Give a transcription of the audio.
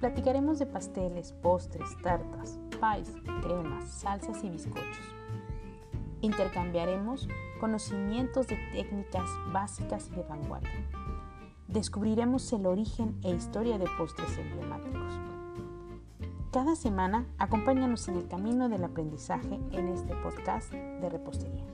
Platicaremos de pasteles, postres, tartas, pies, cremas, salsas y bizcochos. Intercambiaremos conocimientos de técnicas básicas y de vanguardia. Descubriremos el origen e historia de postres emblemáticos. Cada semana acompáñanos en el camino del aprendizaje en este podcast de repostería.